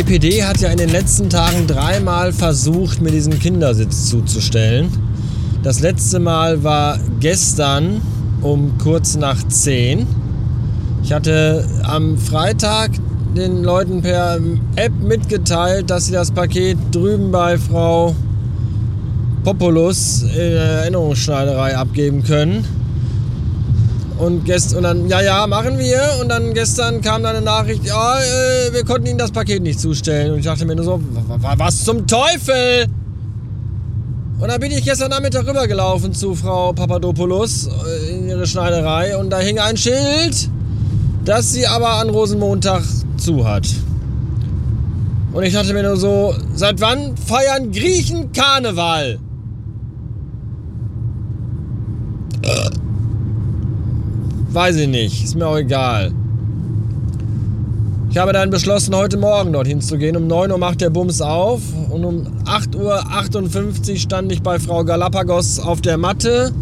DPD hat ja in den letzten Tagen dreimal versucht, mir diesen Kindersitz zuzustellen. Das letzte Mal war gestern um kurz nach 10. Ich hatte am Freitag den Leuten per App mitgeteilt, dass sie das Paket drüben bei Frau Populus in der Erinnerungsschneiderei abgeben können. Und, gest und dann, ja, ja, machen wir. Und dann gestern kam dann eine Nachricht, ja, äh, wir konnten Ihnen das Paket nicht zustellen. Und ich dachte mir nur so, was zum Teufel? Und dann bin ich gestern Nachmittag rübergelaufen zu Frau Papadopoulos äh, in ihre Schneiderei und da hing ein Schild, dass sie aber an Rosenmontag zu hat. Und ich dachte mir nur so, seit wann feiern Griechen Karneval? Weiß ich nicht, ist mir auch egal. Ich habe dann beschlossen, heute Morgen dorthin zu gehen. Um 9 Uhr macht der Bums auf und um 8.58 Uhr stand ich bei Frau Galapagos auf der Matte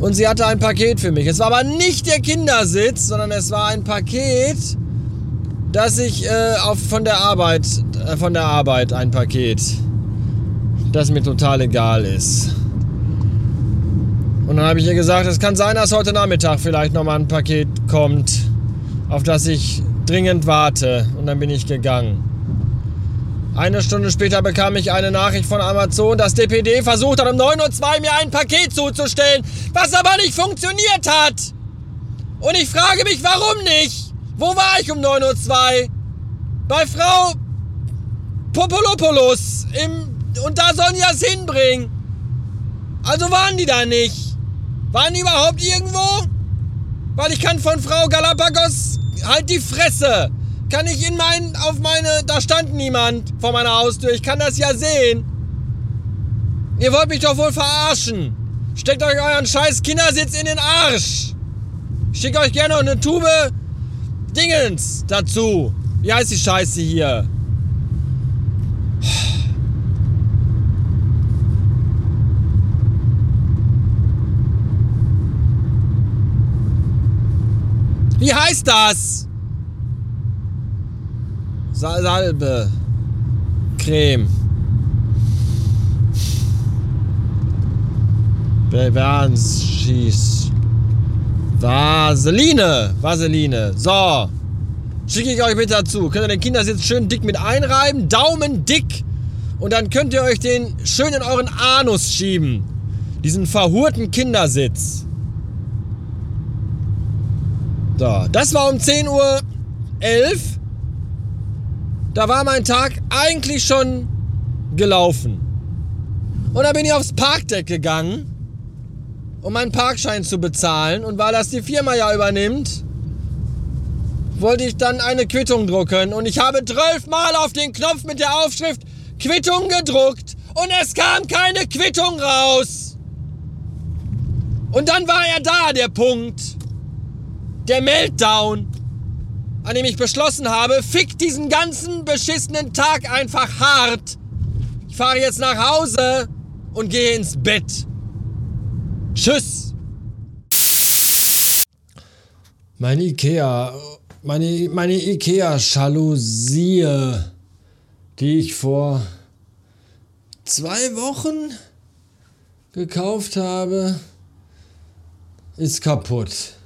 und sie hatte ein Paket für mich. Es war aber nicht der Kindersitz, sondern es war ein Paket, das ich äh, auf, von der Arbeit, äh, von der Arbeit ein Paket, das mir total egal ist. Und dann habe ich ihr gesagt, es kann sein, dass heute Nachmittag vielleicht nochmal ein Paket kommt, auf das ich dringend warte. Und dann bin ich gegangen. Eine Stunde später bekam ich eine Nachricht von Amazon, dass DPD versucht hat, um 9.02 Uhr mir ein Paket zuzustellen, was aber nicht funktioniert hat. Und ich frage mich, warum nicht? Wo war ich um 9.02 Uhr? Bei Frau Popolopoulos. Im, und da sollen die das hinbringen. Also waren die da nicht. Waren die überhaupt irgendwo? Weil ich kann von Frau Galapagos halt die Fresse. Kann ich in mein, auf meine, da stand niemand vor meiner Haustür. Ich kann das ja sehen. Ihr wollt mich doch wohl verarschen. Steckt euch euren scheiß Kindersitz in den Arsch. Ich schicke euch gerne noch eine Tube Dingens dazu. Wie heißt die Scheiße hier? Wie heißt das? Salbe. Creme. Bewerbensschieß. Vaseline. Vaseline. So. Schicke ich euch mit dazu. Könnt ihr den Kindersitz schön dick mit einreiben. Daumen dick. Und dann könnt ihr euch den schön in euren Anus schieben. Diesen verhurten Kindersitz. So, das war um 10.11 Uhr. Da war mein Tag eigentlich schon gelaufen. Und dann bin ich aufs Parkdeck gegangen, um meinen Parkschein zu bezahlen. Und weil das die Firma ja übernimmt, wollte ich dann eine Quittung drucken. Und ich habe zwölfmal auf den Knopf mit der Aufschrift Quittung gedruckt. Und es kam keine Quittung raus. Und dann war er da, der Punkt der Meltdown, an dem ich beschlossen habe, fick diesen ganzen beschissenen Tag einfach hart. Ich fahre jetzt nach Hause und gehe ins Bett. Tschüss. Meine Ikea, meine, meine Ikea-Jalousie, die ich vor zwei Wochen gekauft habe, ist kaputt.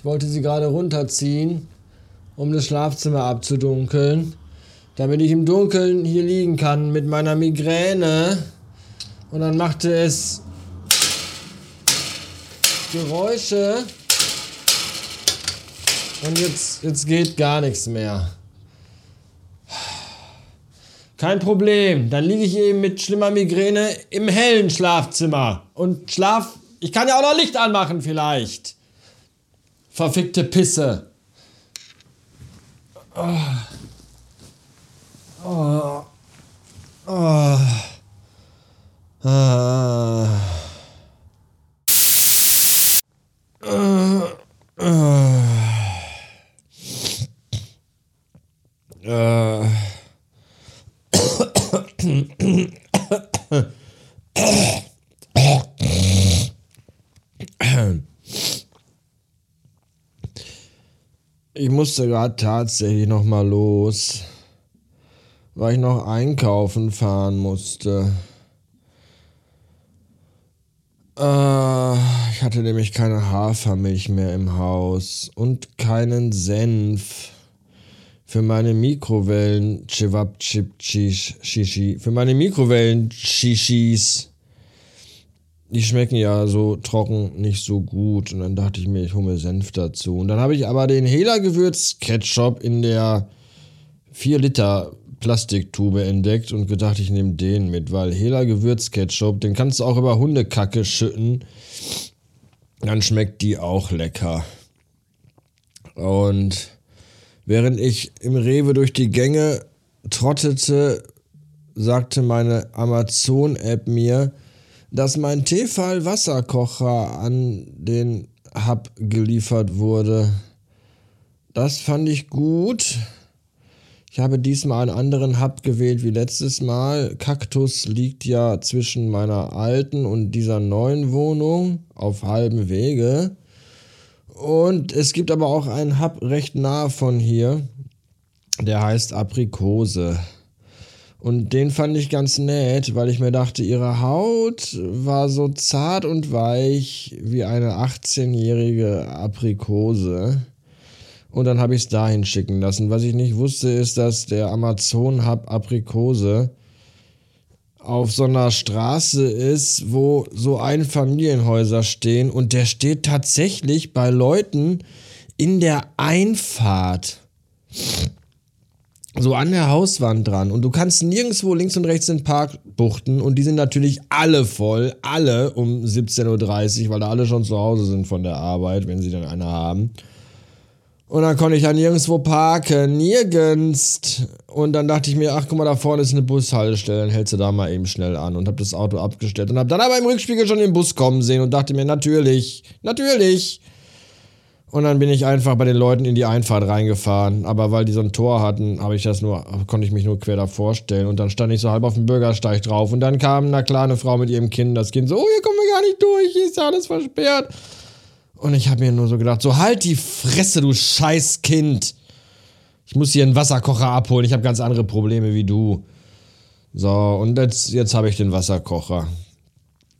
Ich wollte sie gerade runterziehen, um das Schlafzimmer abzudunkeln, damit ich im Dunkeln hier liegen kann mit meiner Migräne. Und dann machte es Geräusche. Und jetzt, jetzt geht gar nichts mehr. Kein Problem. Dann liege ich eben mit schlimmer Migräne im hellen Schlafzimmer. Und schlaf. Ich kann ja auch noch Licht anmachen, vielleicht. Verfickte Pisse. Oh. Oh. Oh. Ah. Uh. Uh. Musste gerade tatsächlich noch mal los, weil ich noch einkaufen fahren musste. Äh, ich hatte nämlich keine Hafermilch mehr im Haus und keinen Senf für meine Mikrowellen Chewab Chip Shishi für meine Mikrowellen Shishis die schmecken ja so trocken nicht so gut. Und dann dachte ich mir ich hole mir Senf dazu. Und dann habe ich aber den Hela Gewürz Ketchup in der 4 Liter Plastiktube entdeckt und gedacht ich nehme den mit. Weil Hela Gewürz Ketchup den kannst du auch über Hundekacke schütten. Dann schmeckt die auch lecker. Und Während ich im Rewe durch die Gänge trottete, sagte meine Amazon-App mir, dass mein Tefal Wasserkocher an den Hub geliefert wurde. Das fand ich gut. Ich habe diesmal einen anderen Hub gewählt wie letztes Mal. Kaktus liegt ja zwischen meiner alten und dieser neuen Wohnung auf halbem Wege. Und es gibt aber auch einen Hub recht nah von hier, der heißt Aprikose. Und den fand ich ganz nett, weil ich mir dachte, ihre Haut war so zart und weich wie eine 18-jährige Aprikose. Und dann habe ich es dahin schicken lassen. Was ich nicht wusste, ist, dass der Amazon Hub Aprikose auf so einer Straße ist, wo so Einfamilienhäuser stehen und der steht tatsächlich bei Leuten in der Einfahrt. So an der Hauswand dran. Und du kannst nirgendwo links und rechts in den Park buchten. Und die sind natürlich alle voll. Alle um 17.30 Uhr, weil da alle schon zu Hause sind von der Arbeit, wenn sie dann eine haben. Und dann konnte ich ja nirgendwo parken, nirgends. Und dann dachte ich mir, ach guck mal, da vorne ist eine Bushaltestelle, dann hältst du da mal eben schnell an und hab das Auto abgestellt und hab dann aber im Rückspiegel schon den Bus kommen sehen und dachte mir, natürlich, natürlich. Und dann bin ich einfach bei den Leuten in die Einfahrt reingefahren. Aber weil die so ein Tor hatten, habe ich das nur, konnte ich mich nur quer da vorstellen. Und dann stand ich so halb auf dem Bürgersteig drauf. Und dann kam eine kleine Frau mit ihrem Kind. Das Kind so, oh, hier kommen wir gar nicht durch, hier ist ja alles versperrt. Und ich habe mir nur so gedacht, so halt die Fresse, du scheiß Kind. Ich muss hier einen Wasserkocher abholen, ich habe ganz andere Probleme wie du. So, und jetzt, jetzt habe ich den Wasserkocher.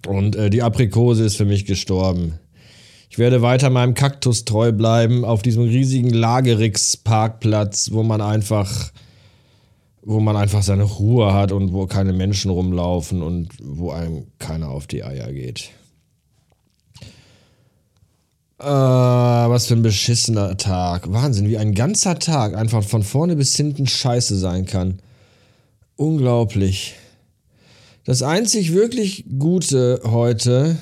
Und äh, die Aprikose ist für mich gestorben. Ich werde weiter meinem Kaktus treu bleiben, auf diesem riesigen Lagerix-Parkplatz, wo man einfach wo man einfach seine Ruhe hat und wo keine Menschen rumlaufen und wo einem keiner auf die Eier geht. Äh, was für ein beschissener Tag. Wahnsinn, wie ein ganzer Tag einfach von vorne bis hinten scheiße sein kann. Unglaublich. Das einzig wirklich Gute heute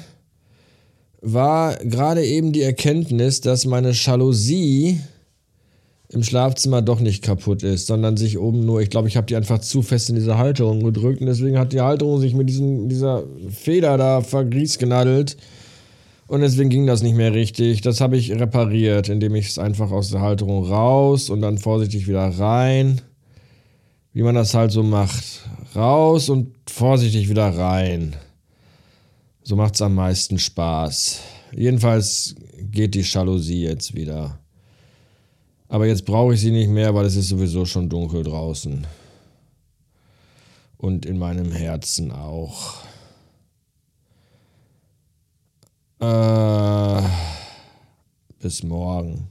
war gerade eben die Erkenntnis, dass meine Jalousie im Schlafzimmer doch nicht kaputt ist, sondern sich oben nur, ich glaube, ich habe die einfach zu fest in diese Halterung gedrückt und deswegen hat die Halterung sich mit diesem, dieser Feder da vergriesgenadelt. Und deswegen ging das nicht mehr richtig. Das habe ich repariert, indem ich es einfach aus der Halterung raus und dann vorsichtig wieder rein. Wie man das halt so macht. Raus und vorsichtig wieder rein. So macht es am meisten Spaß. Jedenfalls geht die Jalousie jetzt wieder. Aber jetzt brauche ich sie nicht mehr, weil es ist sowieso schon dunkel draußen. Und in meinem Herzen auch. Äh, bis morgen.